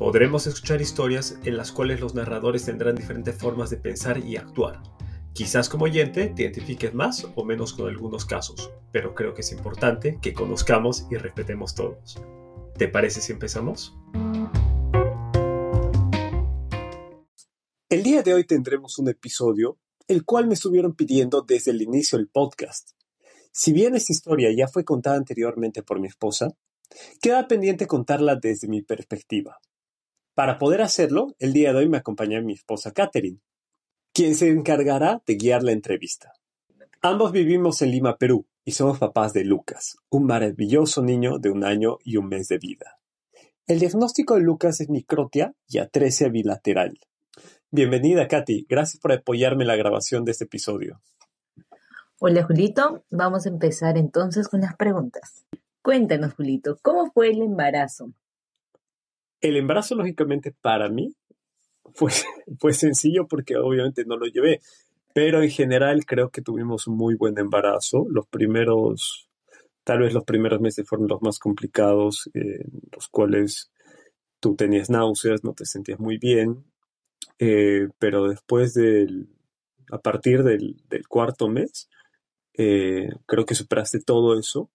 Podremos escuchar historias en las cuales los narradores tendrán diferentes formas de pensar y actuar. Quizás como oyente te identifiques más o menos con algunos casos, pero creo que es importante que conozcamos y respetemos todos. ¿Te parece si empezamos? El día de hoy tendremos un episodio el cual me estuvieron pidiendo desde el inicio del podcast. Si bien esta historia ya fue contada anteriormente por mi esposa, queda pendiente contarla desde mi perspectiva. Para poder hacerlo, el día de hoy me acompaña mi esposa Catherine, quien se encargará de guiar la entrevista. Ambos vivimos en Lima, Perú, y somos papás de Lucas, un maravilloso niño de un año y un mes de vida. El diagnóstico de Lucas es microtia y atresia bilateral, Bienvenida, Katy. Gracias por apoyarme en la grabación de este episodio. Hola, Julito. Vamos a empezar entonces con las preguntas. Cuéntanos, Julito, ¿cómo fue el embarazo? El embarazo, lógicamente, para mí fue, fue sencillo porque obviamente no lo llevé, pero en general creo que tuvimos un muy buen embarazo. Los primeros, tal vez los primeros meses fueron los más complicados, en los cuales tú tenías náuseas, no te sentías muy bien, eh, pero después del, a partir del, cuarto mes, eh, creo que superaste todo eso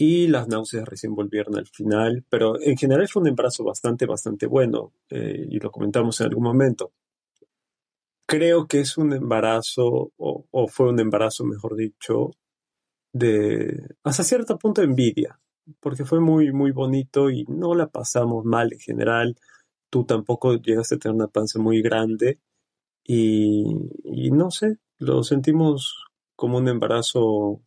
y las náuseas recién volvieron al final, pero en general fue un embarazo bastante, bastante bueno eh, y lo comentamos en algún momento. Creo que es un embarazo, o, o, fue un embarazo, mejor dicho, de hasta cierto punto envidia, porque fue muy, muy bonito y no la pasamos mal en general tú tampoco llegaste a tener una panza muy grande y, no sé, lo sentimos como un embarazo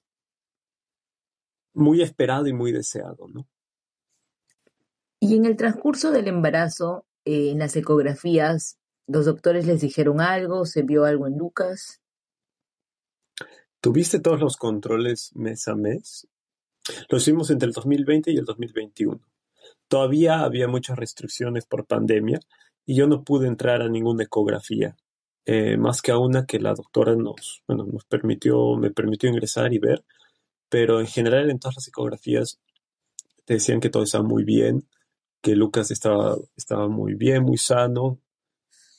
muy esperado y muy deseado, ¿no? Y en el transcurso del embarazo, eh, en las ecografías, ¿los doctores les dijeron algo? ¿Se vio algo en Lucas? ¿Tuviste todos los controles mes a mes? Lo hicimos entre el 2020 y el 2021. Todavía había muchas restricciones por pandemia y yo no pude entrar a ninguna ecografía, eh, más que a una que la doctora nos, bueno, nos permitió, me permitió ingresar y ver, pero en general en todas las ecografías te decían que todo estaba muy bien, que Lucas estaba, estaba muy bien, muy sano,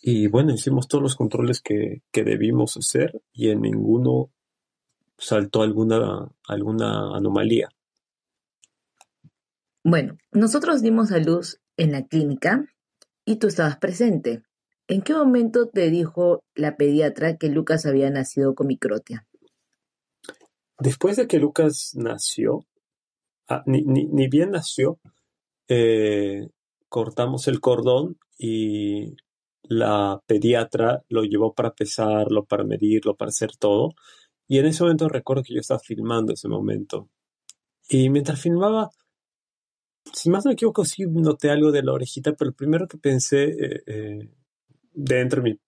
y bueno, hicimos todos los controles que, que debimos hacer y en ninguno saltó alguna, alguna anomalía. Bueno, nosotros dimos a luz en la clínica y tú estabas presente. ¿En qué momento te dijo la pediatra que Lucas había nacido con microtia? Después de que Lucas nació, ah, ni, bien nació, eh, cortamos el cordón y la pediatra lo llevó para pesarlo, para medirlo, para hacer todo. Y en ese momento recuerdo que yo estaba filmando ese momento. Y mientras filmaba, si más no me equivoco, sí noté algo de la orejita, pero lo primero que pensé eh, eh, dentro de mi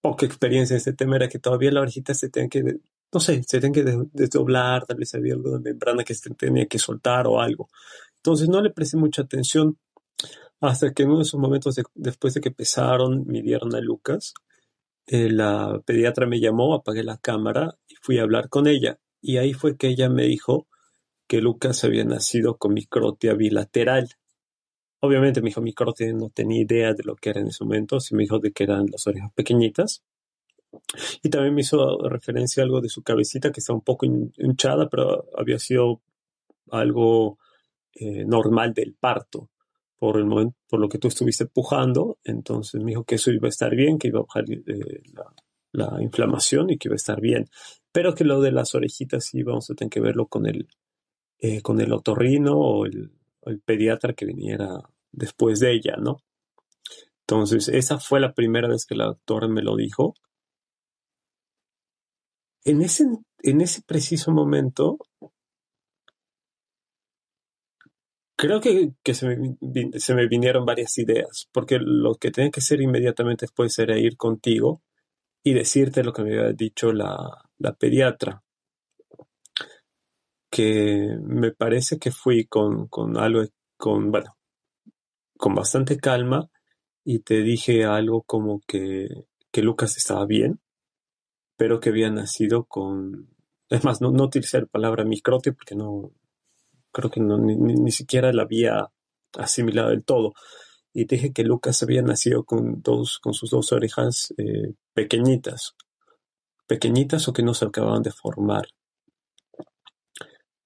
poca experiencia en este tema era que todavía la orejita se tenía que, no sé, se tenía que desdoblar, tal vez había algo de membrana que se tenía que soltar o algo. Entonces no le presté mucha atención hasta que en uno de esos momentos, después de que pesaron, midieron a Lucas, eh, la pediatra me llamó, apagué la cámara y fui a hablar con ella. Y ahí fue que ella me dijo que Lucas había nacido con microtia bilateral. Obviamente mi hijo microtia no tenía idea de lo que era en ese momento, sí me dijo de que eran las orejas pequeñitas. Y también me hizo referencia a algo de su cabecita que estaba un poco hinchada, pero había sido algo eh, normal del parto por el lo que tú estuviste empujando. Entonces me dijo que eso iba a estar bien, que iba a bajar eh, la, la, inflamación y que iba a estar bien. Pero que lo de las orejitas sí vamos a tener que verlo con el, eh, con el otorrino o el, pediatra que viniera después de ella, ¿no? Entonces, esa fue la primera vez que la doctora me lo dijo. En ese, en ese preciso momento, creo que, se, me, se, me, vinieron varias ideas, porque lo que tenía que hacer inmediatamente después era ir contigo y decirte lo que me había dicho la, la pediatra, que me parece que fui con, con algo, con, bueno, con bastante calma y te dije algo como que, que Lucas estaba bien, pero que había nacido con... Es más, no, utilicé la palabra porque no, creo que ni, siquiera la había asimilado del todo. Y dije que Lucas había nacido con sus dos orejas eh, pequeñitas, pequeñitas o que no se acababan de formar.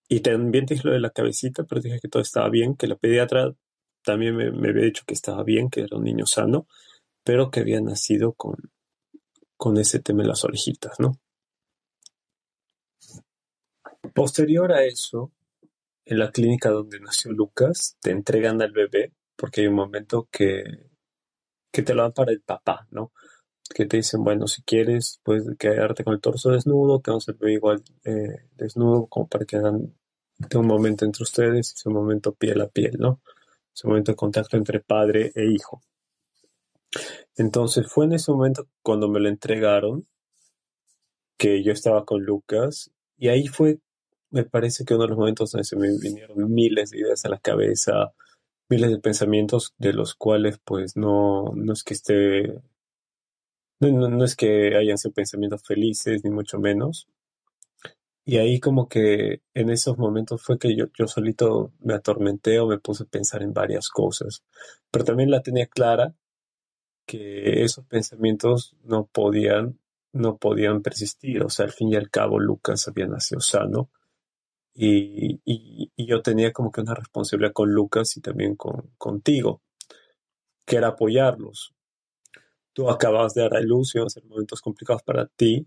Y también dije lo de la cabecita, pero dije que todo estaba bien, que la pediatra también me, me, había dicho que estaba bien, que era un niño sano, pero que había nacido con, con ese tema en las orejitas, ¿no? Posterior a eso, en la clínica donde nació Lucas, te entregan al bebé, porque hay un momento que, que te lo dan para el papá, ¿no? Que te dicen, bueno, si quieres, puedes quedarte con el torso desnudo, tenemos el bebé igual eh, desnudo, como para que hagan un momento entre ustedes, ese momento piel a piel, ¿no? Ese momento de contacto entre padre e hijo. Entonces fue en ese momento cuando me lo entregaron que yo estaba con Lucas y ahí fue, me parece que uno de los momentos donde se me vinieron miles de ideas a la cabeza, miles de pensamientos de los cuales pues no, no es que esté, no, no es que hayan sido pensamientos felices ni mucho menos, y ahí como que en esos momentos fue que yo, yo solito me atormenté o me puse a pensar en varias cosas. Pero también la tenía clara que esos pensamientos no podían, no podían persistir. O sea, al fin y al cabo Lucas había nacido sano. Y, y, yo tenía como que una responsabilidad con Lucas y también con, contigo, que era apoyarlos. Tú acabas de dar a luz y van a ser momentos complicados para ti,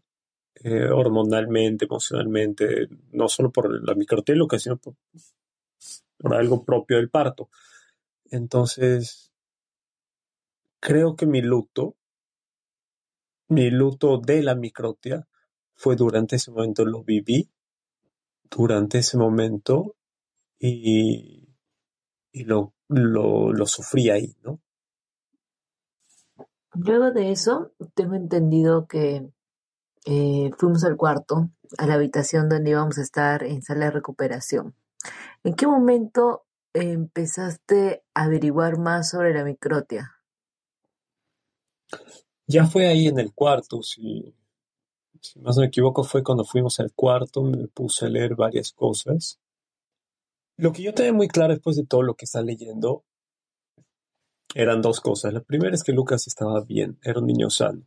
eh, hormonalmente, emocionalmente, no solo por la microteluca, sino por, por, algo propio del parto. Entonces, creo que mi luto, mi luto de la microtia, fue durante ese momento, lo viví durante ese momento y, lo, lo sufrí ahí, ¿no? Luego de eso, tengo entendido que eh, fuimos al cuarto, a la habitación donde íbamos a estar en sala de recuperación. ¿En qué momento empezaste a averiguar más sobre la microtia? Ya fue ahí en el cuarto, si, más no me equivoco, fue cuando fuimos al cuarto, me puse a leer varias cosas. Lo que yo tenía muy claro después de todo lo que está leyendo eran dos cosas. La primera es que Lucas estaba bien, era un niño sano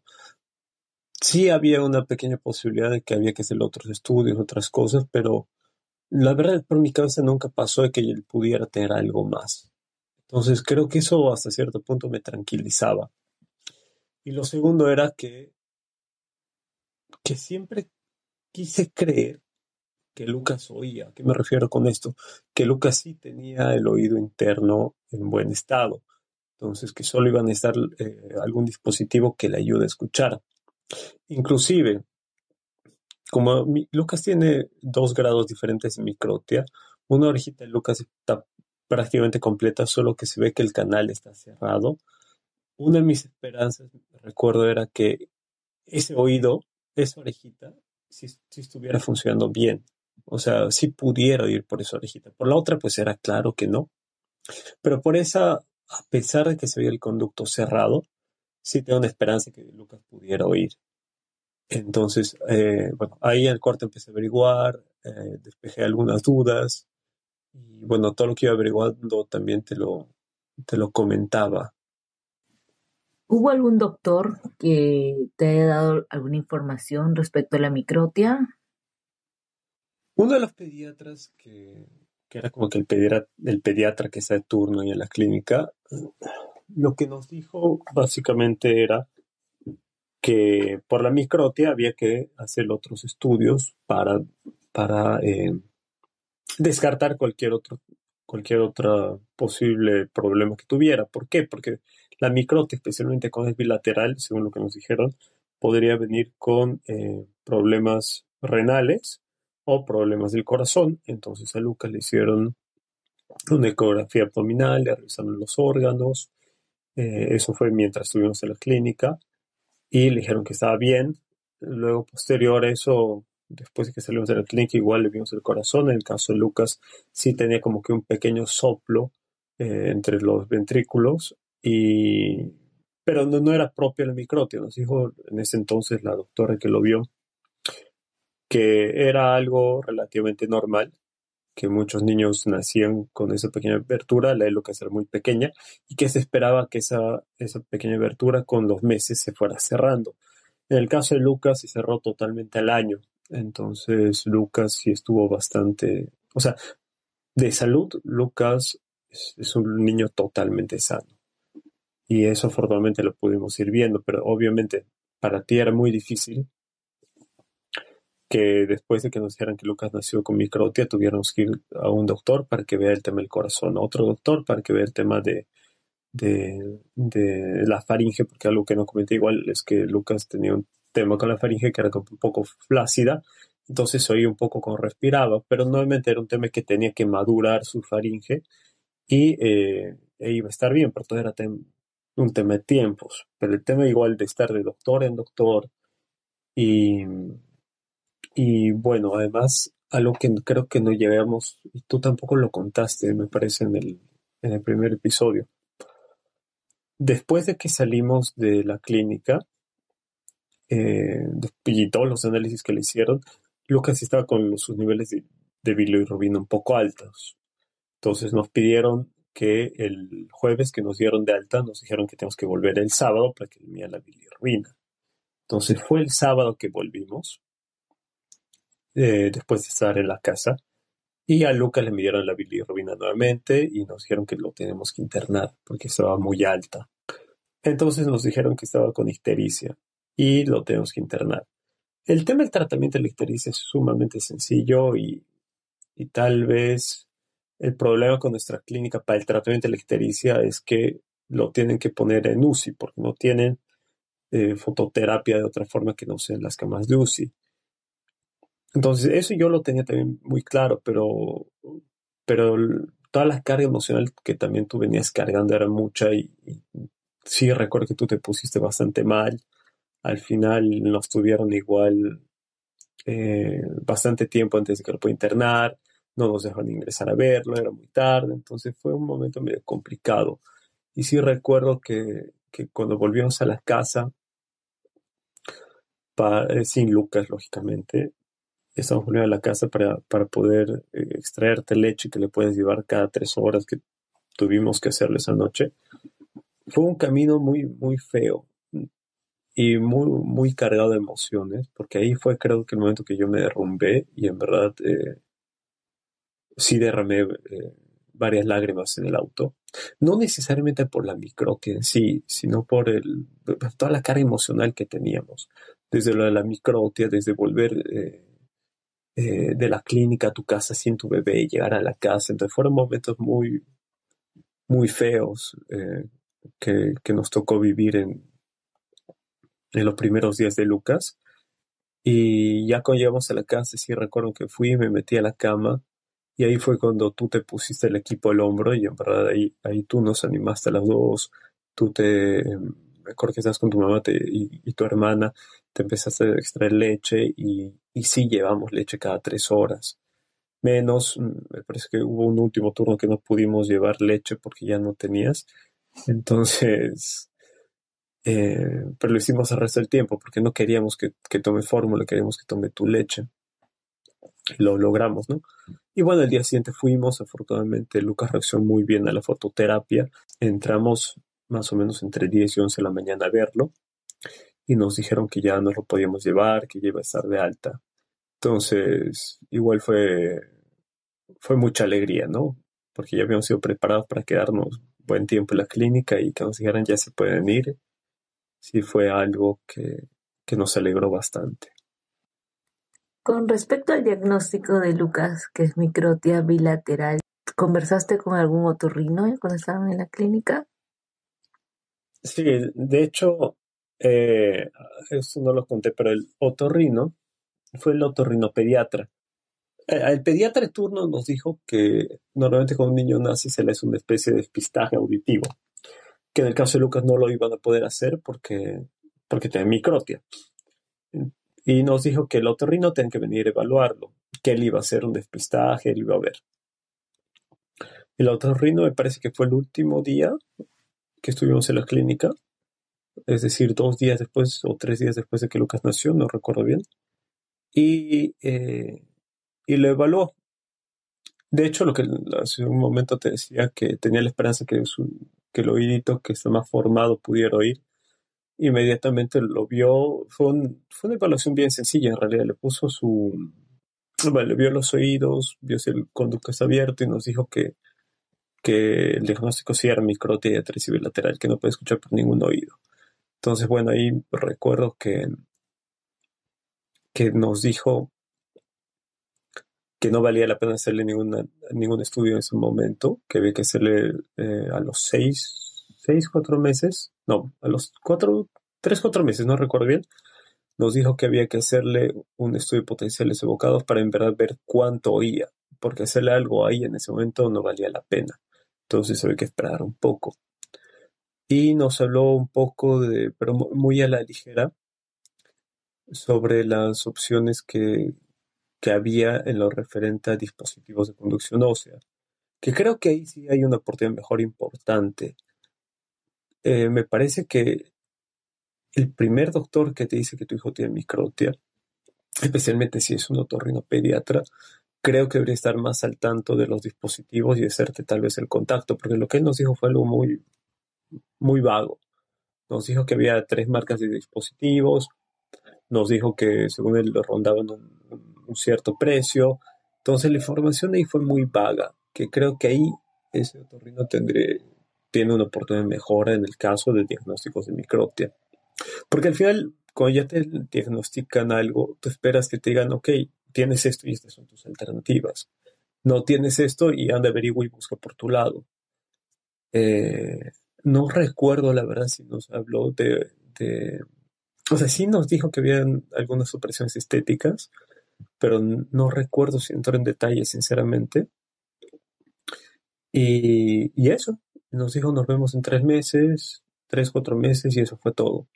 sí había una pequeña posibilidad de que había que hacer otros estudios, otras cosas, pero la verdad por mi cabeza nunca pasó de que él pudiera tener algo más. Entonces creo que eso hasta cierto punto me tranquilizaba. Y lo segundo era que, que siempre quise creer que Lucas oía. ¿A qué me refiero con esto? Que Lucas sí tenía el oído interno en buen estado. Entonces que solo iba a necesitar eh, algún dispositivo que le ayude a escuchar. Inclusive, como Lucas tiene dos grados diferentes de microtia, una orejita de Lucas está prácticamente completa, solo que se ve que el canal está cerrado. Una de mis esperanzas, recuerdo, era que ese oído, esa orejita, si, estuviera funcionando bien. O sea, si pudiera oír por esa orejita. Por la otra, pues era claro que no. Pero por esa, a pesar de que se veía el conducto cerrado, sí tengo una esperanza que Lucas pudiera oír. Entonces, eh, bueno, ahí en el cuarto empecé a averiguar, eh, despejé algunas dudas y bueno, todo lo que iba averiguando también te lo, te lo comentaba. ¿Hubo algún doctor que te haya dado alguna información respecto a la microtia? Uno de los pediatras que, era como que el pediatra, el pediatra que está de turno ahí en la clínica, lo que nos dijo básicamente era que por la microtia había que hacer otros estudios para, para eh, descartar cualquier otro, cualquier otro posible problema que tuviera. ¿Por qué? Porque la microtia, especialmente cuando es bilateral, según lo que nos dijeron, podría venir con eh, problemas renales o problemas del corazón. Entonces a Lucas le hicieron una ecografía abdominal, le revisaron los órganos, eh, eso fue mientras estuvimos en la clínica. y le dijeron que estaba bien. Luego, posterior a eso, después de que salimos de la clínica, igual le vimos el corazón. En el caso de Lucas, sí tenía como que un pequeño soplo eh, entre los ventrículos, y, pero no, era propio del microtio. Nos dijo en ese entonces la doctora que lo vio que era algo relativamente normal, que muchos niños nacían con esa pequeña abertura, la Lucas era muy pequeña, y que se esperaba que esa, esa pequeña abertura con los meses se fuera cerrando. En el caso de Lucas se cerró totalmente al año, entonces Lucas sí estuvo bastante, o sea, de salud, Lucas es, un niño totalmente sano. Y eso afortunadamente lo pudimos ir viendo, pero obviamente para ti era muy difícil que después de que nos dijeran que Lucas nació con microtia, tuviéramos que ir a un doctor para que vea el tema del corazón, a otro doctor para que vea el tema de, de, de, la faringe, porque algo que no comenté igual es que Lucas tenía un tema con la faringe que era un poco flácida, entonces oí un poco cómo respiraba, pero nuevamente era un tema que tenía que madurar su faringe y eh, e iba a estar bien, pero todo era un tema de tiempos, pero el tema igual de estar de doctor en doctor y y bueno, además, algo que creo que no llevamos, y tú tampoco lo contaste, me parece, en el, en el primer episodio. Después de que salimos de la clínica, eh, y todos los análisis que le hicieron, Lucas estaba con sus niveles de, de bilirrubina un poco altos. Entonces nos pidieron que el jueves que nos dieron de alta, nos dijeron que tenemos que volver el sábado para que elimine la bilirrubina. Entonces fue el sábado que volvimos eh, después de estar en la casa. Y a Lucas le midieron la bilirrubina nuevamente y nos dijeron que lo tenemos que internar porque estaba muy alta. Entonces nos dijeron que estaba con ictericia y lo tenemos que internar. El tema del tratamiento de ictericia es sumamente sencillo y, y tal vez el problema con nuestra clínica para el tratamiento de ictericia es que lo tienen que poner en UCI porque no tienen eh, fototerapia de otra forma que no sean las camas de UCI. Entonces, eso yo lo tenía también muy claro, pero, pero toda la carga emocional que también tú venías cargando era mucha y, sí recuerdo que tú te pusiste bastante mal. Al final nos tuvieron igual eh, bastante tiempo antes de que lo pueda internar, no nos dejaron ingresar a verlo, era muy tarde, entonces fue un momento medio complicado. Y sí recuerdo que, que cuando volvimos a la casa, eh, sin Lucas, lógicamente, estamos volviendo a la casa para, para poder eh, extraerte leche que le puedes llevar cada tres horas que tuvimos que hacerle esa noche. Fue un camino muy, muy feo y muy, muy cargado de emociones, porque ahí fue creo que el momento que yo me derrumbé y en verdad eh, sí derramé eh, varias lágrimas en el auto. No necesariamente por la microtia en sí, sino por el, toda la carga emocional que teníamos. Desde lo de la microtia, desde volver eh, de la clínica a tu casa sin tu bebé y llegar a la casa. Entonces fueron momentos muy, muy feos eh, que, que, nos tocó vivir en, en los primeros días de Lucas. Y ya cuando llegamos a la casa, sí recuerdo que fui y me metí a la cama. Y ahí fue cuando tú te pusiste el equipo al hombro y en verdad ahí, ahí tú nos animaste a las dos. Tú te, me acuerdo que estás con tu mamá y, tu hermana, te empezaste a extraer leche y, y sí llevamos leche cada tres horas. Menos, mm, me parece que hubo un último turno que no pudimos llevar leche porque ya no tenías. Entonces, eh, pero lo hicimos al resto del tiempo porque no queríamos que, que tome fórmula, queríamos que tome tu leche. lo logramos, ¿no? Y bueno, el día siguiente fuimos, afortunadamente Lucas reaccionó muy bien a la fototerapia. Entramos más o menos entre 10 y 11 de la mañana a verlo y nos dijeron que ya no lo podíamos llevar, que ya iba a estar de alta. Entonces, igual fue, fue mucha alegría, ¿no? Porque ya habíamos sido preparados para quedarnos buen tiempo en la clínica y que nos dijeran ya se pueden ir. Sí fue algo que, que nos alegró bastante. Con respecto al diagnóstico de Lucas, que es microtia bilateral, ¿conversaste con algún otorrino cuando estaban en la clínica? Sí, de hecho, eh, esto no lo conté, pero el otorrino fue el otorrinopediatra. Eh, el pediatra de turno nos dijo que normalmente cuando un niño nace se le hace una especie de despistaje auditivo, que en el caso de Lucas no lo iban a poder hacer porque porque tenía microtia. Y nos dijo que el otorrino tenía que venir a evaluarlo, que él iba a hacer un despistaje, él iba a ver. El otorrino me parece que fue el último día que estuvimos en la clínica, es decir, dos días después o tres días después de que Lucas nació, no recuerdo bien, y, eh, y lo evaluó. De hecho, lo que hace un momento te decía que tenía la esperanza que, que el oídito que está más formado pudiera oír. Inmediatamente lo vio. Fue, fue una evaluación bien sencilla, en realidad. Le puso su. Bueno, le vio los oídos, vio si el conducto está abierto y nos dijo que, que el diagnóstico sí era microtia bilateral, que no puede escuchar por ningún oído. Entonces, bueno, ahí recuerdo que, que nos dijo que no valía la pena hacerle ninguna, ningún estudio en ese momento, que había que hacerle eh, a los seis, seis, cuatro meses, no, a los cuatro, tres, cuatro meses, no recuerdo bien, nos dijo que había que hacerle un estudio de potenciales evocados para en verdad ver cuánto oía, porque hacerle algo ahí en ese momento no valía la pena. Entonces había que esperar un poco. Y nos habló un poco de, pero muy a la ligera, sobre las opciones que, que había en lo referente a dispositivos de conducción ósea, que creo que ahí sí hay una oportunidad mejor importante. Eh, me parece que el primer doctor que te dice que tu hijo tiene microtia, especialmente si es un otorrinopediatra, creo que debería estar más al tanto de los dispositivos y hacerte tal vez el contacto, porque lo que él nos dijo fue algo muy, muy vago. Nos dijo que había tres marcas de dispositivos, nos dijo que según él rondaban un, un cierto precio. Entonces la información ahí fue muy vaga, que creo que ahí ese otorrino tendré, tiene una oportunidad de mejora en el caso de diagnósticos de microtia. Porque al final, cuando ya te diagnostican algo, tú esperas que te digan, ok, tienes esto y estas son tus alternativas. No tienes esto y anda, averigua y busca por tu lado. Eh, no recuerdo, la verdad, si nos habló de, de, O sea, sí nos dijo que habían algunas operaciones estéticas, pero no recuerdo si entró en detalle, sinceramente. Y, y, eso, nos dijo nos vemos en tres meses, tres, cuatro meses y eso fue todo.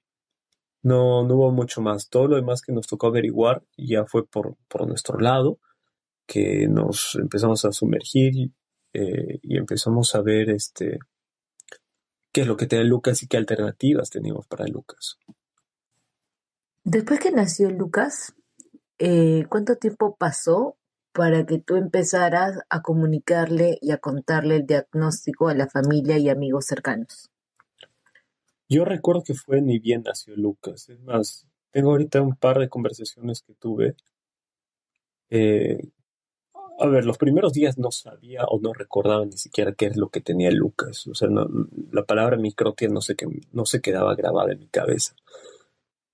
No, no hubo mucho más. Todo lo demás que nos tocó averiguar ya fue por, por nuestro lado, que nos empezamos a sumergir eh, y empezamos a ver este, qué es lo que tenía Lucas y qué alternativas teníamos para Lucas. Después que nació Lucas, eh, ¿cuánto tiempo pasó para que tú empezaras a comunicarle y a contarle el diagnóstico a la familia y amigos cercanos? Yo recuerdo que fue ni bien nació Lucas. Es más, tengo ahorita un par de conversaciones que tuve. Eh, a ver, los primeros días no sabía o no recordaba ni siquiera qué es lo que tenía Lucas. O sea, la palabra microtia no se, no se quedaba grabada en mi cabeza.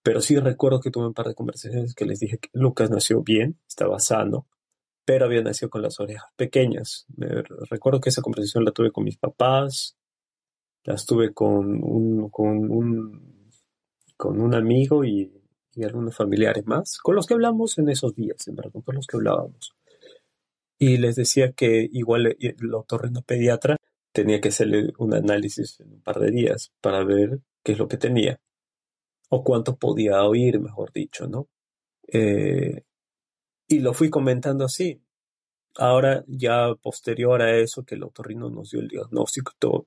Pero sí recuerdo que tuve un par de conversaciones que les dije que Lucas nació bien, estaba sano, pero había nacido con las orejas pequeñas. recuerdo que esa conversación la tuve con mis papás, las tuve con un, con un, con un amigo y, algunos familiares más, con los que hablamos en esos días, en verdad, con los que hablábamos. Y les decía que igual el pediatra tenía que hacerle un análisis en un par de días para ver qué es lo que tenía o cuánto podía oír, mejor dicho, ¿no? Eh, y lo fui comentando así. Ahora, ya posterior a eso, que el otorrino nos dio el diagnóstico y todo,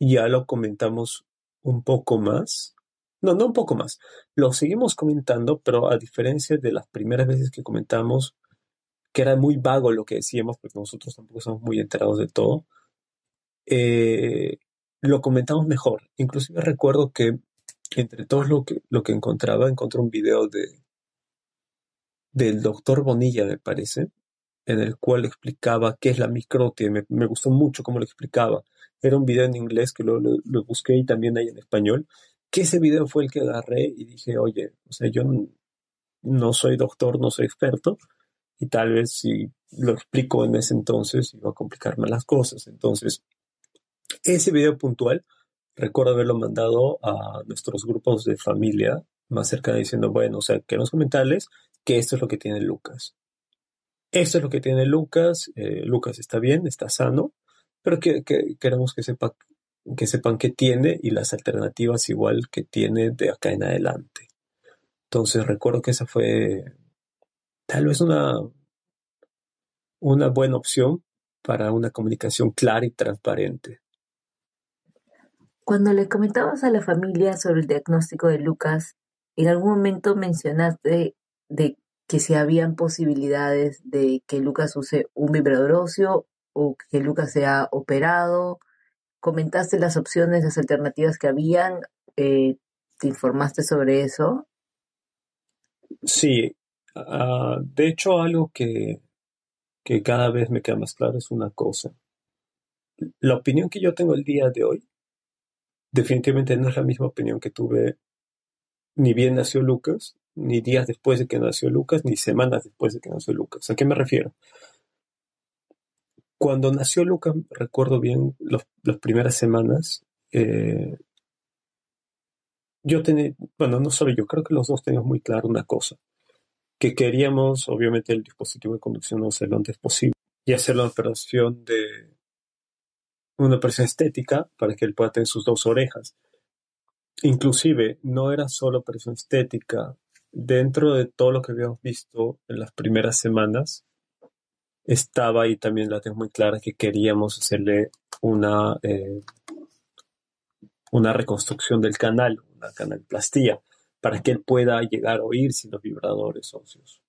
ya lo comentamos un poco más. No, no un poco más. Lo seguimos comentando, pero a diferencia de las primeras veces que comentamos, que era muy vago lo que decíamos, porque nosotros tampoco somos muy enterados de todo, eh, lo comentamos mejor. Inclusive recuerdo que entre todo lo que, lo que encontraba, encontré un video de del doctor Bonilla, me parece, en el cual explicaba qué es la microtia. Me, me gustó mucho cómo lo explicaba. Era un video en inglés que lo, lo, busqué y también hay en español. Que ese video fue el que agarré y dije, oye, o sea, yo no soy doctor, no soy experto, y tal vez si lo explico en ese entonces iba a complicarme las cosas. Entonces, ese video puntual recuerdo haberlo mandado a nuestros grupos de familia más cercana diciendo, bueno, o sea, queremos comentarles que esto es lo que tiene Lucas. Esto es lo que tiene Lucas, eh, Lucas está bien, está sano, pero que, queremos que que sepan qué tiene y las alternativas igual que tiene de acá en adelante. Entonces recuerdo que esa fue tal vez una, una buena opción para una comunicación clara y transparente. Cuando le comentabas a la familia sobre el diagnóstico de Lucas, en algún momento mencionaste de que si habían posibilidades de que Lucas use un vibrador óseo o que Lucas sea operado. Comentaste las opciones, las alternativas que habían. Eh, ¿Te informaste sobre eso? Sí. Ah, de hecho, algo que, que cada vez me queda más claro es una cosa. La opinión que yo tengo el día de hoy definitivamente no es la misma opinión que tuve ni bien nació Lucas, ni días después de que nació Lucas, ni semanas después de que nació Lucas. ¿A qué me refiero? Cuando nació Lucas, recuerdo bien las primeras semanas, eh, yo tenía, bueno, no solo yo, creo que los dos teníamos muy claro una cosa, que queríamos, obviamente, el dispositivo de conducción hacerlo lo antes posible y hacer la operación de una operación estética para que él pueda tener sus dos orejas. Inclusive, no era solo operación estética, dentro de todo lo que habíamos visto en las primeras semanas, estaba ahí también la tengo muy clara que queríamos hacerle una, eh, una reconstrucción del canal, una canalplastía, para que él pueda llegar a oír sin los vibradores óseos.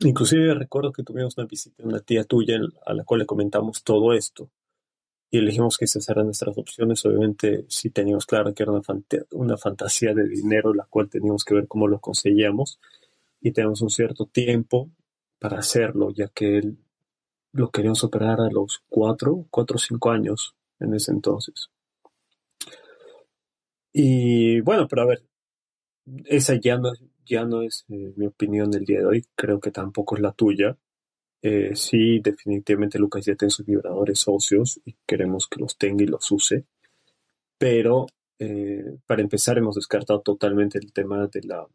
Inclusive recuerdo que tuvimos una visita de una tía tuya a la cual le comentamos todo esto y elegimos que esas eran nuestras opciones. Obviamente sí teníamos claro que era una, una fantasía de dinero, la cual teníamos que ver cómo lo conseguíamos y tenemos un cierto tiempo para hacerlo, ya que él lo queríamos operar a los cuatro, cuatro o cinco años en ese entonces. Y bueno, pero a ver, esa ya no, ya no es eh, mi opinión del día de hoy, creo que tampoco es la tuya. Eh, sí, definitivamente Lucas ya tiene sus vibradores óseos y queremos que los tenga y los use. Pero eh, para empezar hemos descartado totalmente el tema de la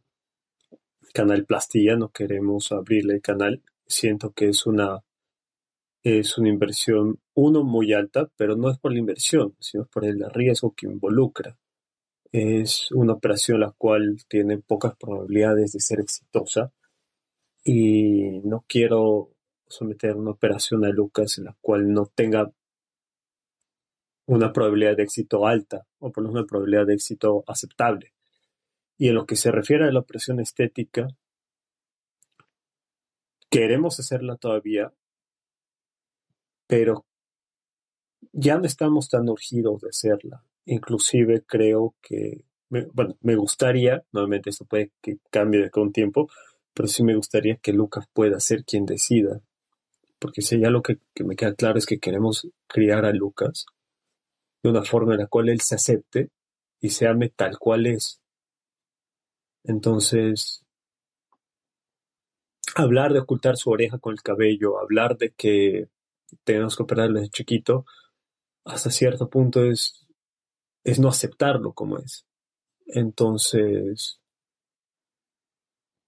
canal plastilla. No queremos abrirle el canal. Siento que es una es una inversión, uno, muy alta, pero no es por la inversión, sino por el riesgo que involucra. Es una operación la cual tiene pocas probabilidades de ser exitosa y no quiero someter una operación a Lucas en la cual no tenga una probabilidad de éxito alta o por lo menos una probabilidad de éxito aceptable. Y en lo que se refiere a la operación estética, queremos hacerla todavía, pero ya no estamos tan urgidos de hacerla. Inclusive creo que, bueno, me gustaría, nuevamente esto puede que cambie con tiempo, pero sí me gustaría que Lucas pueda ser quien decida porque si ya lo que, me queda claro es que queremos criar a Lucas de una forma en la cual él se acepte y se ame tal cual es. Entonces, hablar de ocultar su oreja con el cabello, hablar de que tenemos que operarlo desde chiquito, hasta cierto punto es, es no aceptarlo como es. Entonces,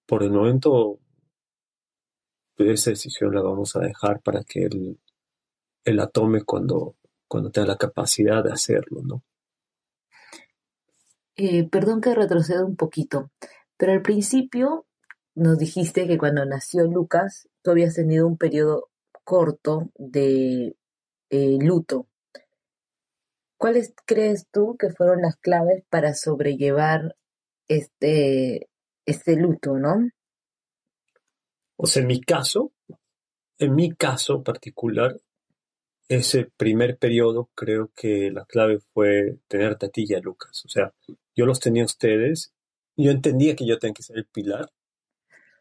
por el momento esa decisión la vamos a dejar para que él, la tome cuando, tenga la capacidad de hacerlo, ¿no? Eh, perdón que retroceda un poquito, pero al principio nos dijiste que cuando nació Lucas, tú habías tenido un periodo corto de eh, luto. ¿Cuáles crees tú que fueron las claves para sobrellevar este, este luto, no? O sea, en mi caso, en mi caso particular, ese primer periodo creo que la clave fue tener Tatilla Lucas. O sea, yo los tenía a ustedes, yo entendía que yo tenía que ser el pilar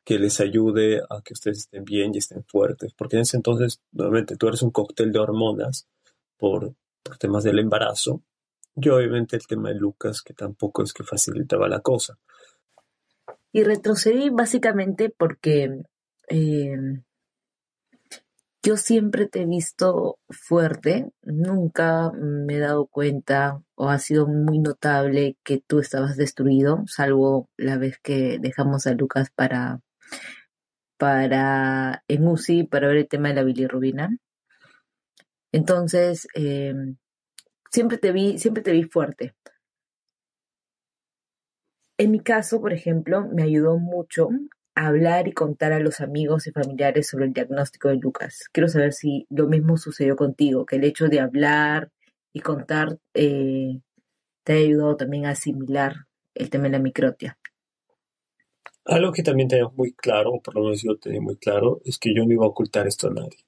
que les ayude a que ustedes estén bien y estén fuertes, porque en ese entonces, nuevamente, tú eres un cóctel de hormonas por, por temas del embarazo. Yo obviamente el tema de Lucas, que tampoco es que facilitaba la cosa. Y retrocedí básicamente porque Em, yo siempre te he visto fuerte, nunca me he dado cuenta o ha sido muy notable que tú estabas destruido, salvo la vez que dejamos a Lucas para, para en UCI para ver el tema de la bilirrubina. Entonces, em, siempre te vi, siempre te vi fuerte. En mi caso, por ejemplo, me ayudó mucho hablar y contar a los amigos y familiares sobre el diagnóstico de Lucas. Quiero saber si lo mismo sucedió contigo, que el hecho de hablar y contar eh, te ha ayudado también a asimilar el tema de la microtia. Algo que también tenemos muy claro, o por lo menos yo tenía muy claro, es que yo no iba a ocultar esto a nadie.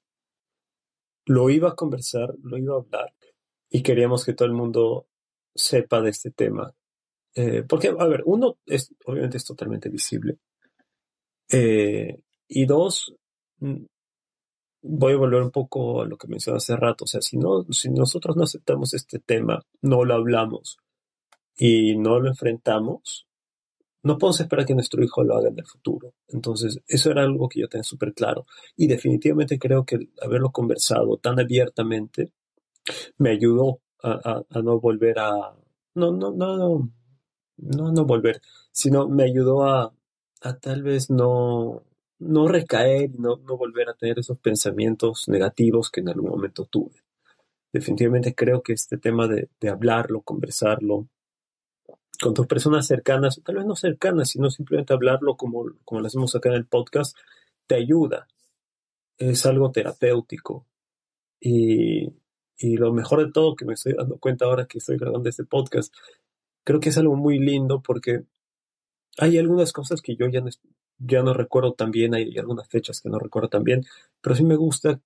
Lo iba a conversar, lo iba a hablar, y queríamos que todo el mundo sepa de este tema. Eh, porque, a ver, uno, es, obviamente es totalmente visible. Eh, y dos, mm, voy a volver un poco a lo que mencioné hace rato. O sea, si, no, si nosotros no aceptamos este tema, no lo hablamos y no lo enfrentamos, no podemos esperar que nuestro hijo lo haga en el futuro. Entonces, eso era algo que yo tenía súper claro. Y definitivamente creo que haberlo conversado tan abiertamente me ayudó a, no volver a... No, no, no, no, no, no volver, sino me ayudó a, a tal vez no, no recaer no, no volver a tener esos pensamientos negativos que en algún momento tuve. Definitivamente creo que este tema de, de hablarlo, conversarlo, con tus personas cercanas, tal vez no cercanas, sino simplemente hablarlo como, como lo hacemos acá en el podcast, te ayuda. Es algo terapéutico. Y, y lo mejor de todo que me estoy dando cuenta ahora que estoy grabando este podcast, creo que es algo muy lindo porque hay algunas cosas que yo ya no, ya no recuerdo tan bien, hay algunas fechas que no recuerdo tan bien, pero sí me gusta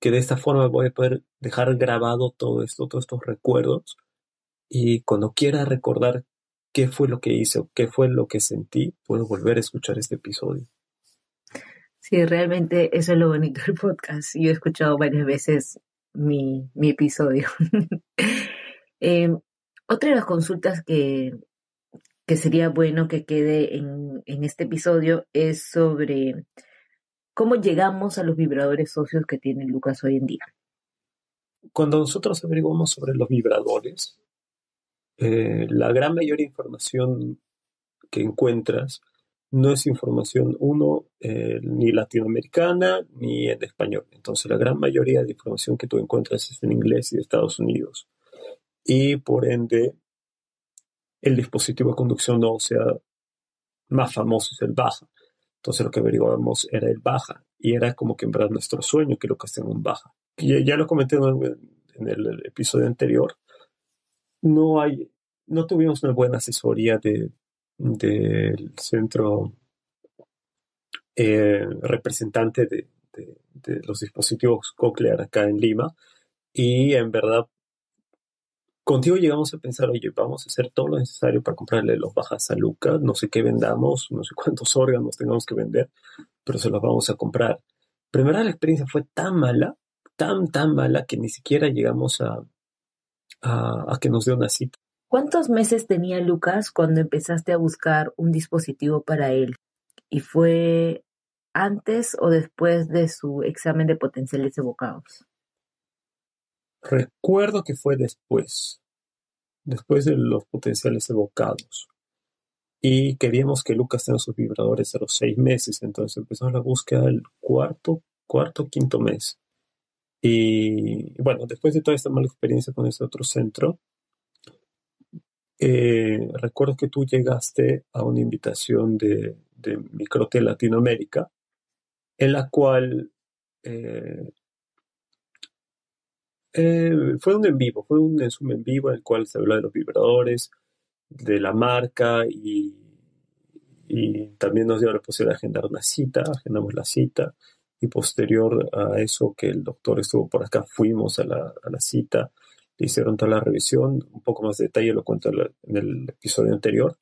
que de esta forma voy a poder dejar grabado todo esto, todos estos recuerdos y cuando quiera recordar qué fue lo que hice o qué fue lo que sentí, puedo volver a escuchar este episodio. Sí, realmente eso es lo bonito del podcast. Yo he escuchado varias veces mi, episodio. Em, otra de las consultas que, que sería bueno que quede en, en este episodio es sobre cómo llegamos a los vibradores socios que tiene Lucas hoy en día. Cuando nosotros averiguamos sobre los vibradores, eh, la gran mayoría de información que encuentras no es información, uno, eh, ni latinoamericana ni en español. Entonces, la gran mayoría de información que tú encuentras es en inglés y de Estados Unidos. Y por ende, el dispositivo de conducción no sea más famoso es el baja. Entonces, lo que averiguamos era el baja. Y era como que nuestro sueño que lo que esté en baja. Y ya lo comenté en el episodio anterior. No hay, no tuvimos una buena asesoría de del centro eh, representante de, los dispositivos Cochlear acá en Lima. Y en verdad, contigo llegamos a pensar, oye, vamos a hacer todo lo necesario para comprarle los bajas a Luca, no sé qué vendamos, no sé cuántos órganos tengamos que vender, pero se los vamos a comprar. Primera la experiencia fue tan mala, tan, tan mala, que ni siquiera llegamos a, a, que nos dé una cita. ¿Cuántos meses tenía Lucas cuando empezaste a buscar un dispositivo para él? ¿Y fue antes o después de su examen de potenciales evocados? Recuerdo que fue después, después de los potenciales evocados. Y queríamos que Lucas tenga sus vibradores a los seis meses, entonces empezamos la búsqueda el cuarto, cuarto, quinto mes. Y bueno, después de toda esta mala experiencia con ese otro centro, eh, recuerdo que tú llegaste a una invitación de, de Microte Latinoamérica, en la cual eh, eh, fue un en vivo, fue un Zoom en vivo en el cual se habló de los vibradores, de la marca y, y también nos dio la posibilidad de agendar una cita, agendamos la cita y posterior a eso que el doctor estuvo por acá, fuimos a la, a la cita hicieron toda la revisión, un poco más de detalle lo cuento en el episodio anterior,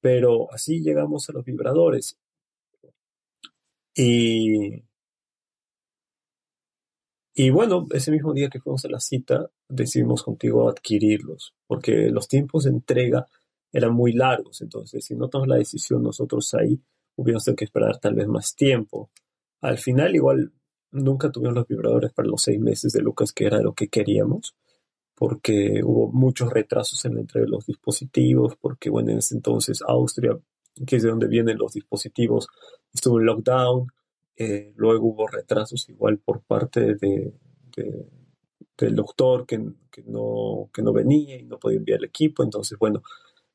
pero así llegamos a los vibradores. Y, y bueno, ese mismo día que fuimos a la cita, decidimos contigo adquirirlos, porque los tiempos de entrega eran muy largos, entonces si no tomamos la decisión nosotros ahí, hubiéramos tenido que esperar tal vez más tiempo. Al final igual nunca tuvimos los vibradores para los seis meses de Lucas, que era lo que queríamos porque hubo muchos retrasos en la entrega de los dispositivos, porque bueno, en ese entonces Austria, que es de donde vienen los dispositivos, estuvo en lockdown, eh, luego hubo retrasos igual por parte de, del doctor que, no, que no venía y no podía enviar el equipo. Entonces, bueno,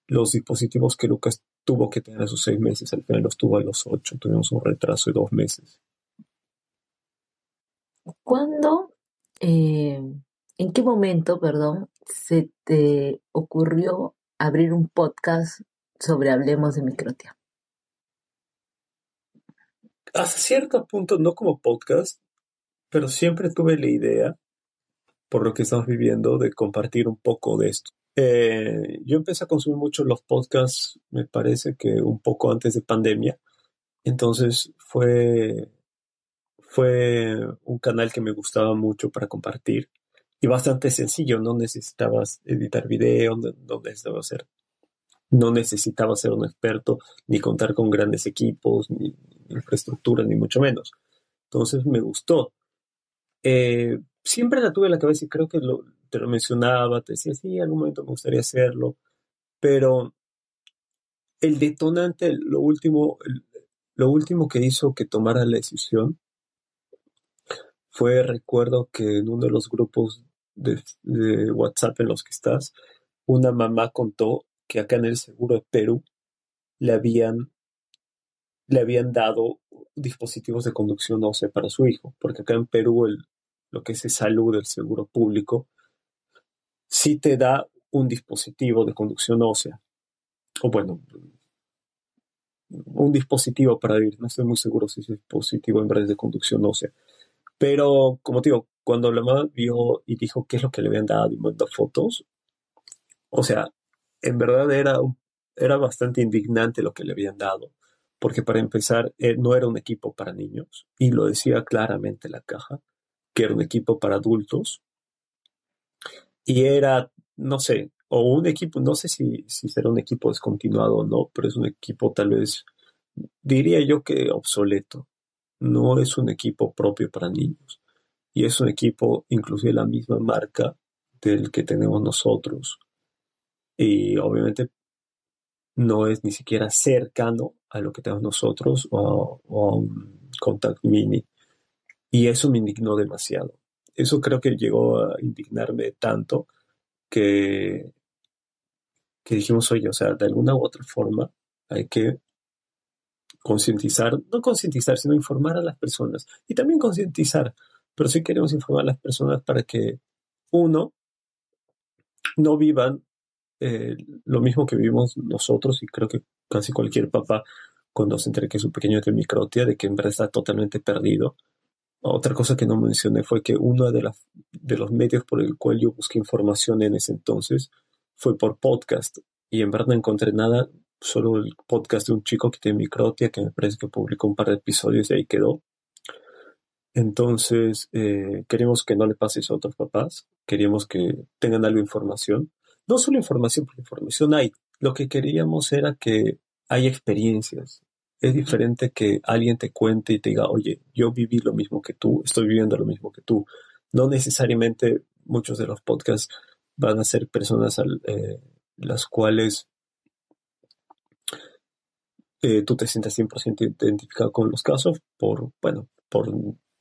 los dispositivos que Lucas tuvo que tener a sus seis meses, al final los tuvo a los ocho. Tuvimos un retraso de dos meses. ¿Cuándo, eh, en qué momento, perdón, se te ocurrió abrir un podcast sobre Hablemos de Microtia? Hasta cierto punto, no como podcast, pero siempre tuve la idea, por lo que estamos viviendo, de compartir un poco de esto. Eh, yo empecé a consumir mucho los podcasts, me parece que un poco antes de pandemia, entonces fue, fue un canal que me gustaba mucho para compartir y bastante sencillo, no necesitabas editar video, no, no necesitabas ser no necesitaba ser un experto ni contar con grandes equipos, ni infraestructura, ni mucho menos. Entonces me gustó. Eh, siempre la tuve en la cabeza y creo que lo, te lo mencionaba, te decía, sí, en algún momento me gustaría hacerlo, pero el detonante, lo último, lo último que hizo que tomara la decisión fue, recuerdo que en uno de los grupos de, de WhatsApp en los que estás, una mamá contó que acá en el seguro de Perú le habían, le habían dado dispositivos de conducción ósea para su hijo, porque acá en Perú el, lo que es salud del seguro público, sí te da un dispositivo de conducción ósea, o bueno, un dispositivo para vivir, no estoy muy seguro si es dispositivo en vez de conducción ósea, pero como te digo, cuando la mamá vio y dijo qué es lo que le habían dado y mandó fotos, o sea, en verdad era, era bastante indignante lo que le habían dado porque para empezar eh, no era un equipo para niños y lo decía claramente la caja, que era un equipo para adultos y era, no sé, o un equipo, no sé si, si será un equipo descontinuado o no, pero es un equipo tal vez, diría yo que obsoleto, no es un equipo propio para niños y es un equipo inclusive la misma marca del que tenemos nosotros y obviamente no es ni siquiera cercano a lo que tenemos nosotros o, a un Contact Mini. Y eso me indignó demasiado. Eso creo que llegó a indignarme tanto que, que dijimos, oye, o sea, de alguna u otra forma hay que concientizar, no concientizar, sino informar a las personas. Y también concientizar, pero sí queremos informar a las personas para que, uno, no vivan eh, lo mismo que vivimos nosotros y creo que casi cualquier papá cuando se entere que su pequeño tiene microtia, de que en verdad está totalmente perdido. Otra cosa que no mencioné fue que uno de, de los medios por el cual yo busqué información en ese entonces fue por podcast y en verdad no encontré nada, solo el podcast de un chico que tiene microtia que me parece que publicó un par de episodios y ahí quedó. Entonces, eh, queremos que no le pase eso a otros papás, queríamos que tengan algo de información no solo información, porque información hay. Lo que queríamos era que hay experiencias. Es diferente que alguien te cuente y te diga, oye, yo viví lo mismo que tú, estoy viviendo lo mismo que tú. No necesariamente muchos de los podcasts van a ser personas eh, las cuales eh, tú te sientas 100% identificado con los casos por, bueno, por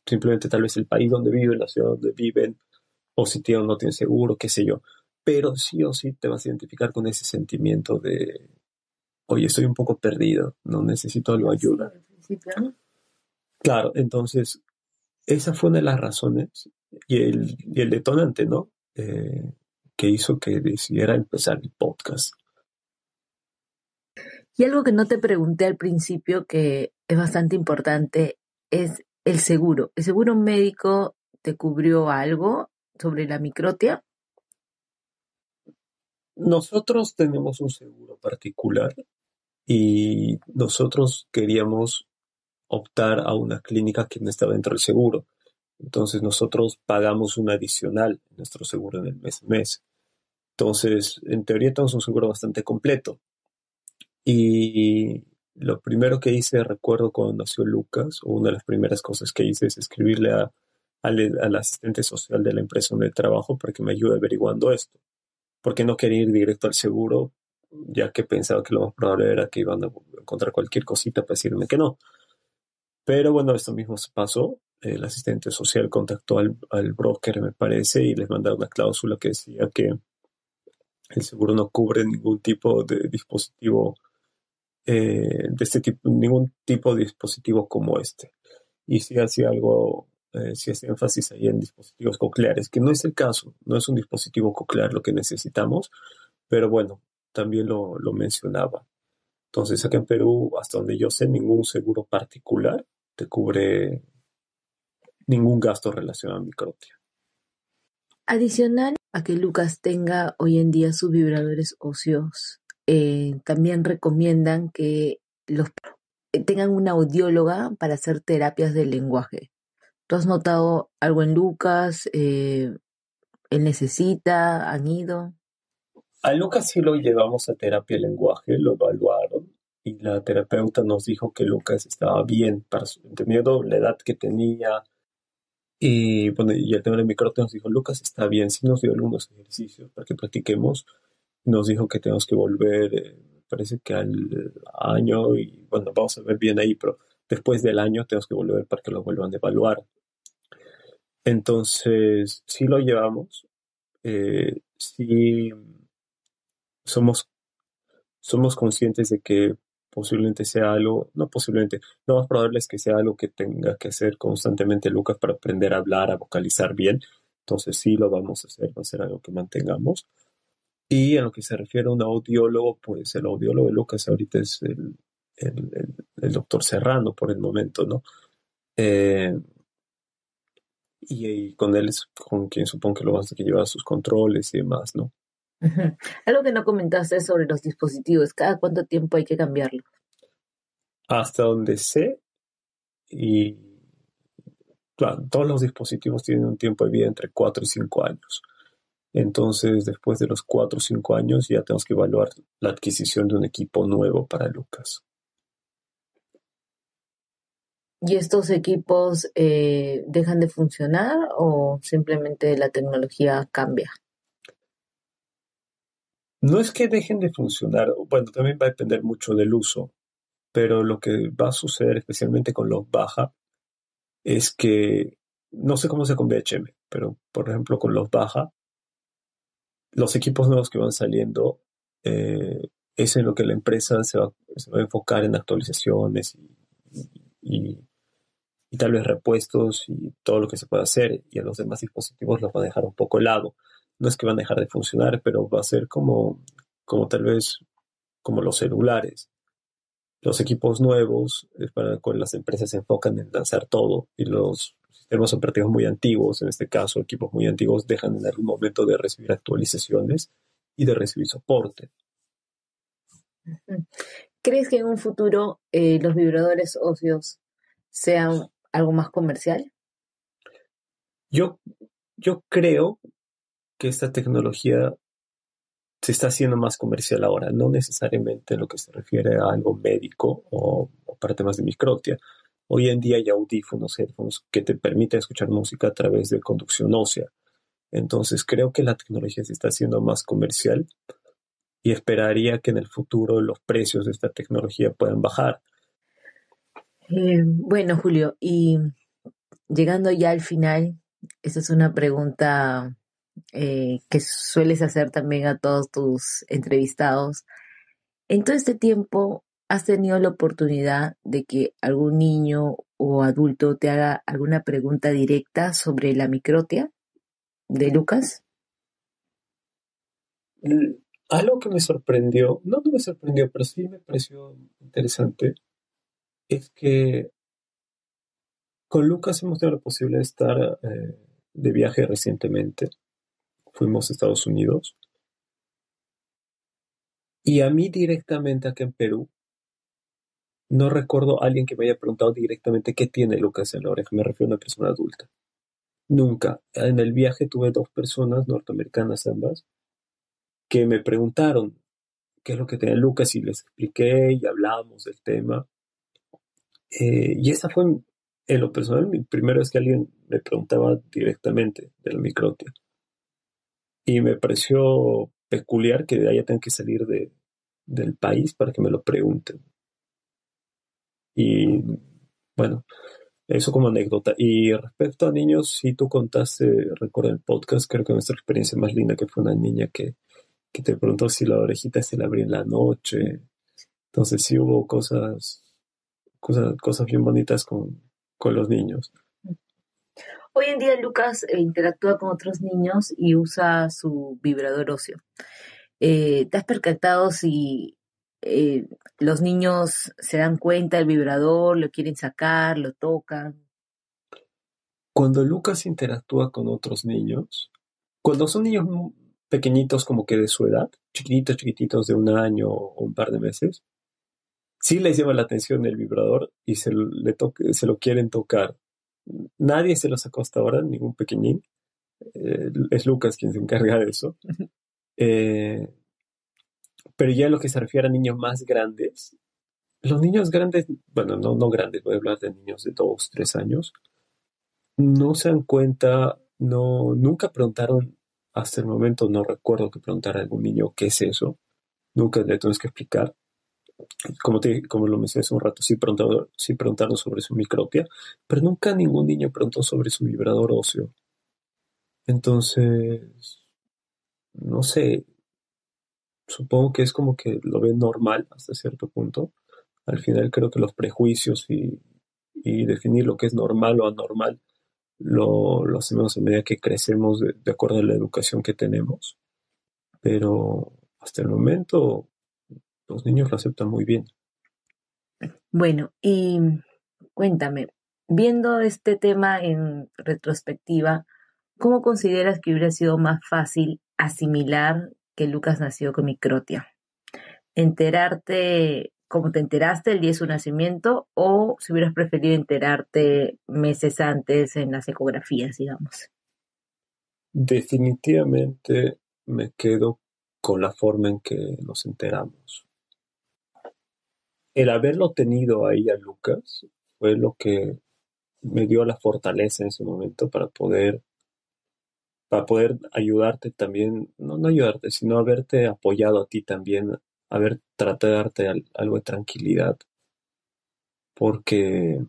simplemente tal vez el país donde viven, la ciudad donde viven, o si tienen o no tienen seguro, qué sé yo pero sí o sí te vas a identificar con ese sentimiento de, oye, estoy un poco perdido, no necesito algo ayuda. Claro, entonces, esa fue una de las razones y el, el detonante, ¿no? Eh, que hizo que decidiera empezar el podcast. Y algo que no te pregunté al principio, que es bastante importante, es el seguro. ¿El seguro médico te cubrió algo sobre la microtia? Nosotros tenemos un seguro particular y nosotros queríamos optar a una clínica que no estaba dentro del seguro. Entonces nosotros pagamos un adicional en nuestro seguro en el mes a mes. Entonces, en teoría tenemos un seguro bastante completo. Y lo primero que hice, recuerdo cuando nació Lucas, una de las primeras cosas que hice es escribirle a, al asistente social de la empresa donde trabajo para que me ayude averiguando esto porque no quería ir directo al seguro, ya que pensaba que lo más probable era que iban a encontrar cualquier cosita para decirme que no. Pero bueno, esto mismo pasó. el asistente social contactó al, al broker, me parece, y les mandaron una cláusula que decía que el seguro no cubre ningún tipo de dispositivo eh, de este tipo, ningún tipo de dispositivo como este. Y si hacía algo, eh, si hacía énfasis ahí en dispositivos cocleares, que no es el caso, no es un dispositivo coclear lo que necesitamos, pero bueno, también lo, lo mencionaba. Entonces, acá en Perú, hasta donde yo sé, ningún seguro particular te cubre ningún gasto relacionado a microtia. Adicional a que Lucas tenga hoy en día sus vibradores óseos, eh, también recomiendan que los tengan una audióloga para hacer terapias del lenguaje. ¿Tú has notado algo en Lucas? Eh, ¿Él necesita? ¿Han ido? A Lucas sí lo llevamos a terapia del lenguaje, lo evaluaron y la terapeuta nos dijo que Lucas estaba bien, entendiendo la edad que tenía, y, bueno, y el tema del micrófono nos dijo, Lucas está bien, sí nos dio algunos ejercicios para que practiquemos. Nos dijo que tenemos que volver, eh, parece que al año, y bueno, vamos a ver bien ahí, pero después del año tenemos que volver para que lo vuelvan a evaluar. Entonces, sí lo llevamos, eh, sí somos, somos conscientes de que posiblemente sea algo, no posiblemente, lo más probable es que sea algo que tenga que hacer constantemente Lucas para aprender a hablar, a vocalizar bien. Entonces sí lo vamos a hacer, va a ser algo que mantengamos. Y en lo que se refiere a un audiólogo, pues el audiólogo de Lucas ahorita es el, el, doctor Serrano por el momento, ¿no? Eh, y, con él es con quien supongo que lo vas a llevar sus controles y demás, ¿no? Algo que no comentaste sobre los dispositivos, ¿cada cuánto tiempo hay que cambiarlo? Hasta donde sé, y todos los dispositivos tienen un tiempo de vida entre 4 y 5 años. Entonces, después de los 4 o 5 años, ya tenemos que evaluar la adquisición de un equipo nuevo para Lucas. ¿Y estos equipos eh, dejan de funcionar o simplemente la tecnología cambia? No es que dejen de funcionar, bueno, también va a depender mucho del uso, pero lo que va a suceder especialmente con los baja es que, no sé cómo sea con BHM, pero por ejemplo con los baja, los equipos nuevos que van saliendo, eh, es en lo que la empresa se va, a enfocar en actualizaciones y, tal vez repuestos y todo lo que se puede hacer, y a los demás dispositivos los va a dejar un poco de lado no es que van a dejar de funcionar, pero va a ser como, como tal vez como los celulares. Los equipos nuevos, es para los cuales las empresas se enfocan en lanzar todo y los sistemas operativos muy antiguos, en este caso equipos muy antiguos, dejan en algún momento de recibir actualizaciones y de recibir soporte. ¿Crees que en un futuro eh, los vibradores óseos sean algo más comercial? Yo, yo creo que esta tecnología se está haciendo más comercial ahora, no necesariamente en lo que se refiere a algo médico o, para temas de microtia. Hoy en día hay audífonos, headphones que te permiten escuchar música a través de conducción ósea. Entonces creo que la tecnología se está haciendo más comercial y esperaría que en el futuro los precios de esta tecnología puedan bajar. Eh, bueno, Julio, y llegando ya al final, esa es una pregunta eh, que sueles hacer también a todos tus entrevistados. En todo este tiempo, ¿has tenido la oportunidad de que algún niño o adulto te haga alguna pregunta directa sobre la microtia de Lucas? Mm, algo que me sorprendió, no, me sorprendió, pero sí me pareció interesante, es que con Lucas hemos tenido la posibilidad de estar eh, de viaje recientemente fuimos a Estados Unidos. Y a mí directamente acá en Perú, no recuerdo a alguien que me haya preguntado directamente qué tiene Lucas en la oreja. Me refiero a una persona adulta. Nunca. En el viaje tuve dos personas norteamericanas ambas que me preguntaron qué es lo que tenía Lucas y les expliqué y hablábamos del tema. Eh, y esa fue, en lo personal, mi primera vez que alguien me preguntaba directamente de la microtia. Y me pareció peculiar que de allá tengan que salir de, del país para que me lo pregunten. Y bueno, Eso como anécdota. Y respecto a niños, si tú contaste, recuerdo el podcast, creo que nuestra experiencia más linda que fue una niña que, que te preguntó si la orejita se la abría en la noche. Entonces sí hubo cosas, cosas, cosas bien bonitas con, con los niños. Hoy en día Lucas eh, interactúa con otros niños y usa su vibrador óseo. Eh, ¿Te has percatado si eh, los niños se dan cuenta del vibrador, lo quieren sacar, lo tocan? Cuando Lucas interactúa con otros niños, cuando son niños pequeñitos como que de su edad, chiquititos, chiquititos de un año o un par de meses, sí les llama la atención el vibrador y se, le se lo quieren tocar. Nadie se lo sacó hasta ahora, ningún pequeñín. Eh, es Lucas quien se encarga de eso. Eh, pero ya lo que se refiere a niños más grandes, los niños grandes, bueno, no, no grandes, voy a hablar de niños de dos, tres años, no se dan cuenta, no, nunca preguntaron, hasta el momento no recuerdo que preguntara a algún niño qué es eso, nunca le tienes que explicar. Como, te, como lo mencioné hace un rato, sí preguntaron, sí preguntaron sobre su micropia, pero nunca ningún niño preguntó sobre su vibrador óseo. Entonces, no sé, supongo que es como que lo ven normal hasta cierto punto. Al final creo que los prejuicios y, definir lo que es normal o anormal lo hacemos a medida que crecemos de, acuerdo a la educación que tenemos. Pero hasta el momento los niños lo aceptan muy bien. Bueno, y cuéntame, viendo este tema en retrospectiva, ¿cómo consideras que hubiera sido más fácil asimilar que Lucas nació con microtia. Enterarte como te enteraste el día de su nacimiento o si hubieras preferido enterarte meses antes en las ecografías, digamos. Definitivamente me quedo con la forma en que nos enteramos. El haberlo tenido ahí a Lucas fue lo que me dio la fortaleza en ese momento para poder para poder ayudarte también, no, no ayudarte, sino haberte apoyado a ti también, haber tratado de darte algo de tranquilidad, porque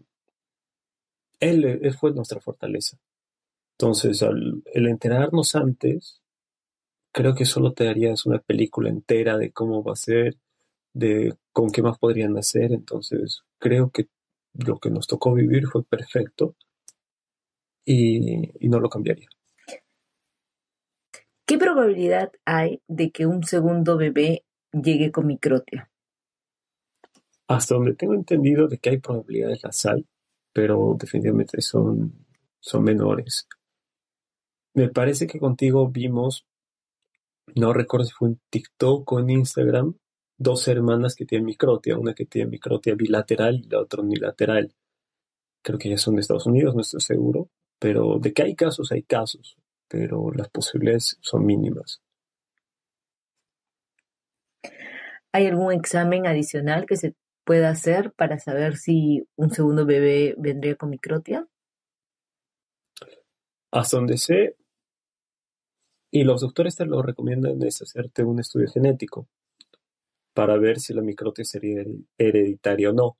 él, fue nuestra fortaleza. Entonces, el enterarnos antes, creo que solo te darías una película entera de cómo va a ser, de con qué más podrían hacer. Entonces, creo que lo que nos tocó vivir fue perfecto y no lo cambiaría. ¿Qué probabilidad hay de que un segundo bebé llegue con microtia? Hasta donde tengo entendido de que hay probabilidades las hay, pero definitivamente son, son menores. Me parece que contigo vimos, no recuerdo si fue en TikTok o en Instagram, dos hermanas que tienen microtia, una que tiene microtia bilateral y la otra unilateral. Creo que ya son de Estados Unidos, no estoy seguro, pero de que hay casos, hay casos pero las posibilidades son mínimas. ¿Hay algún examen adicional que se pueda hacer para saber si un segundo bebé vendría con microtia? Hasta donde sé, y los doctores te lo recomiendan es hacerte un estudio genético para ver si la microtia sería hereditaria o no.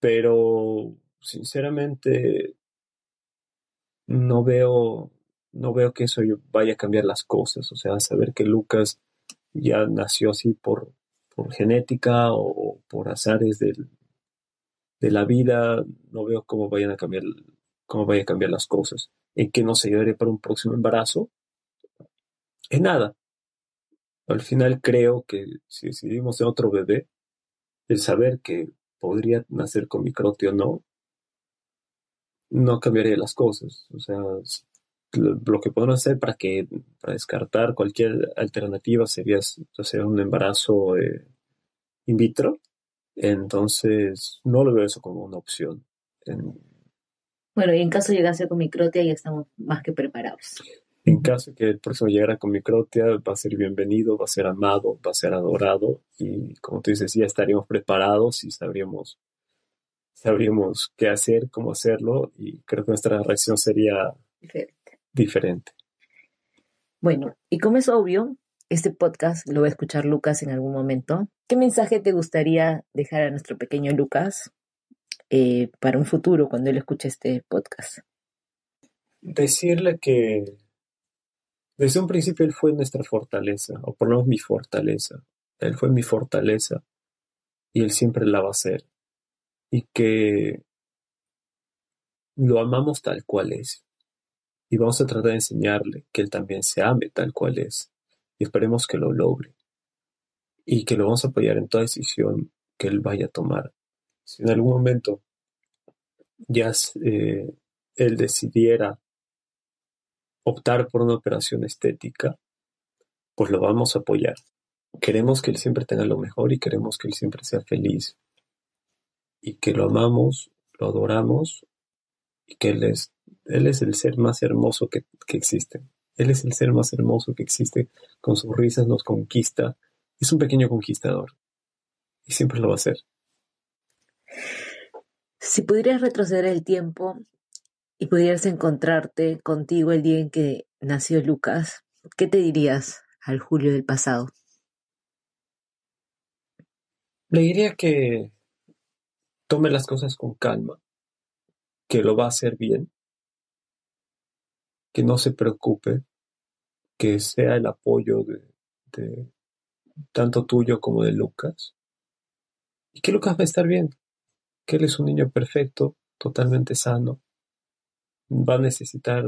Pero sinceramente no veo no veo que eso vaya a cambiar las cosas. O sea, saber que Lucas ya nació así por, genética o, por azares de la vida, no veo cómo vayan a cambiar, cómo a cambiar las cosas. En que nos ayudaría para un próximo embarazo. Es nada. Al final creo que si decidimos de otro bebé, el saber que podría nacer con microtio o no, no cambiaría las cosas. O sea, lo que podemos hacer para que para descartar cualquier alternativa sería hacer un embarazo eh, in vitro. Entonces, no lo veo eso como una opción. Bueno, y en caso llegase con microtia, ya estamos más que preparados. En caso que el próximo llegara con microtia, va a ser bienvenido, va a ser amado, va a ser adorado. Y como tú dices, ya estaríamos preparados y sabríamos, sabríamos qué hacer, cómo hacerlo. Y creo que nuestra reacción sería diferente. Bueno, y como es obvio, este podcast lo va a escuchar Lucas en algún momento. ¿Qué mensaje te gustaría dejar a nuestro pequeño Lucas eh, para un futuro cuando él escuche este podcast? Decirle que desde un principio él fue nuestra fortaleza, o por lo menos mi fortaleza. Él fue mi fortaleza y él siempre la va a ser. Y que lo amamos tal cual es. Y vamos a tratar de enseñarle que él también se ame tal cual es. Y esperemos que lo logre. Y que lo vamos a apoyar en toda decisión que él vaya a tomar. Si en algún momento ya eh, él decidiera optar por una operación estética, pues lo vamos a apoyar. Queremos que él siempre tenga lo mejor y queremos que él siempre sea feliz. Y que lo amamos, lo adoramos y que Él es, el ser más hermoso que, que existe. Él es el ser más hermoso que existe. Con sus risas nos conquista. Es un pequeño conquistador. Y siempre lo va a ser. Si pudieras retroceder el tiempo y pudieras encontrarte contigo el día en que nació Lucas, ¿qué te dirías al Julio del pasado? Le diría que tome las cosas con calma, que lo va a hacer bien, que no se preocupe, que sea el apoyo de, tanto tuyo como de Lucas, y que Lucas va a estar bien, que él es un niño perfecto, totalmente sano, va a necesitar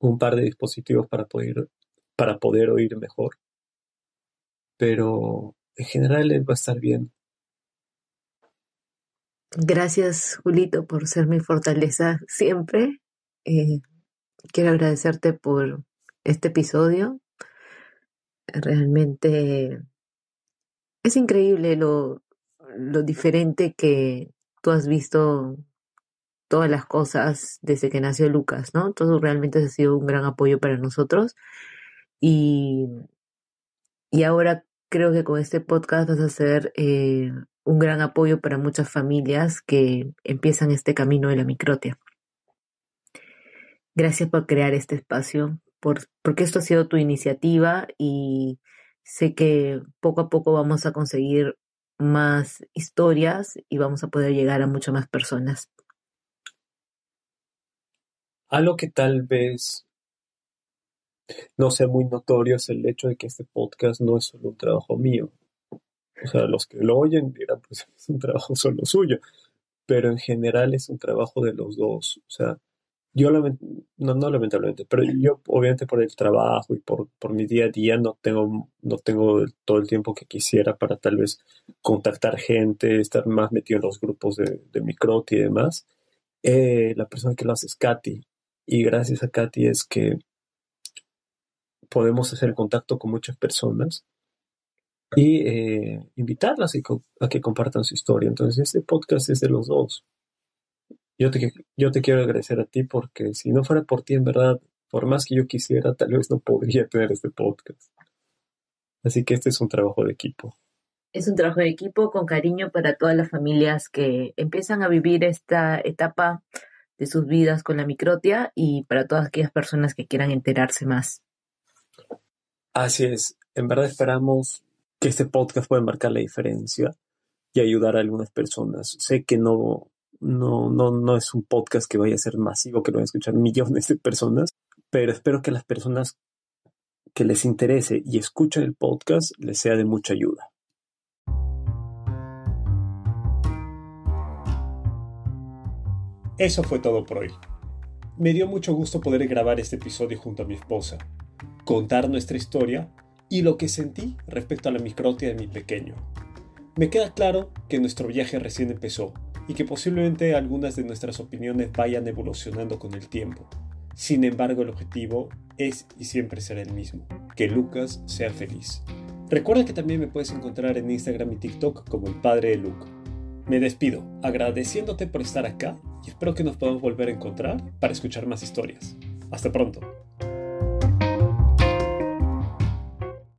un par de dispositivos para poder, para poder oír mejor, pero en general él va a estar bien, Gracias, Julito, por ser mi fortaleza siempre. Eh, quiero agradecerte por este episodio. Realmente es increíble lo, lo diferente que tú has visto todas las cosas desde que nació Lucas, ¿no? Todo realmente ha sido un gran apoyo para nosotros. Y, y ahora creo que con este podcast vas a ser eh, un gran apoyo para muchas familias que empiezan este camino de la microtia. Gracias por crear este espacio, por, porque esto ha sido tu iniciativa y sé que poco a poco vamos a conseguir más historias y vamos a poder llegar a muchas más personas. Algo que tal vez no sea muy notorio es el hecho de que este podcast no es solo un trabajo mío. O sea, los que lo oyen dirán, pues es un trabajo solo suyo, pero en general es un trabajo de los dos. O sea, yo no, no lamentablemente, pero yo obviamente por el trabajo y por, por mi día a día no tengo, no tengo todo el tiempo que quisiera para tal vez contactar gente, estar más metido en los grupos de, de Microti y demás. Eh, la persona que lo hace es Katy. Y gracias a Katy es que podemos hacer contacto con muchas personas y eh, invitarlas a que compartan su historia. Entonces, este podcast es de los dos. Yo te, yo te quiero agradecer a ti porque si no fuera por ti, en verdad, por más que yo quisiera, tal vez no podría tener este podcast. Así que este es un trabajo de equipo. Es un trabajo de equipo con cariño para todas las familias que empiezan a vivir esta etapa de sus vidas con la microtia y para todas aquellas personas que quieran enterarse más. Así es. En verdad esperamos que este podcast puede marcar la diferencia y ayudar a algunas personas. Sé que no, no, no, no es un podcast que vaya a ser masivo, que lo vayan a escuchar millones de personas, pero espero que las personas que les interese y escuchen el podcast les sea de mucha ayuda. Eso fue todo por hoy. Me dio mucho gusto poder grabar este episodio junto a mi esposa, contar nuestra historia y lo que sentí respecto a la microtia de mi pequeño. Me queda claro que nuestro viaje recién empezó y que posiblemente algunas de nuestras opiniones vayan evolucionando con el tiempo. Sin embargo, el objetivo es y siempre será el mismo, que Lucas sea feliz. Recuerda que también me puedes encontrar en Instagram y TikTok como el padre de Luke. Me despido, agradeciéndote por estar acá y espero que nos podamos volver a encontrar para escuchar más historias. Hasta pronto.